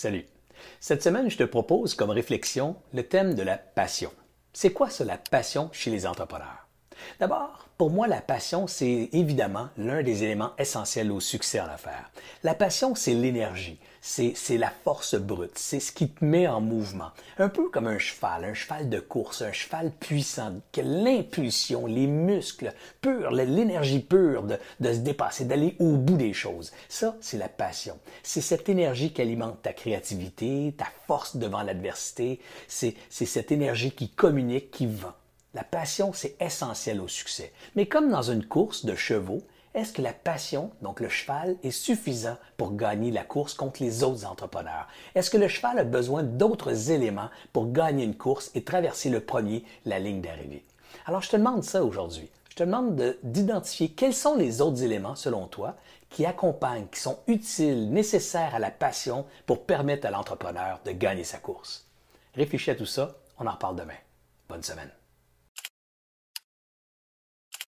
Salut. Cette semaine, je te propose comme réflexion le thème de la passion. C'est quoi ça, la passion chez les entrepreneurs? D'abord, pour moi, la passion, c'est évidemment l'un des éléments essentiels au succès en affaires. La passion, c'est l'énergie, c'est la force brute, c'est ce qui te met en mouvement. Un peu comme un cheval, un cheval de course, un cheval puissant, que l'impulsion, les muscles purs, l'énergie pure de, de se dépasser, d'aller au bout des choses. Ça, c'est la passion. C'est cette énergie qui alimente ta créativité, ta force devant l'adversité. C'est cette énergie qui communique, qui vend. La passion, c'est essentiel au succès. Mais comme dans une course de chevaux, est-ce que la passion, donc le cheval, est suffisant pour gagner la course contre les autres entrepreneurs? Est-ce que le cheval a besoin d'autres éléments pour gagner une course et traverser le premier la ligne d'arrivée? Alors, je te demande ça aujourd'hui. Je te demande d'identifier quels sont les autres éléments, selon toi, qui accompagnent, qui sont utiles, nécessaires à la passion pour permettre à l'entrepreneur de gagner sa course. Réfléchis à tout ça. On en reparle demain. Bonne semaine.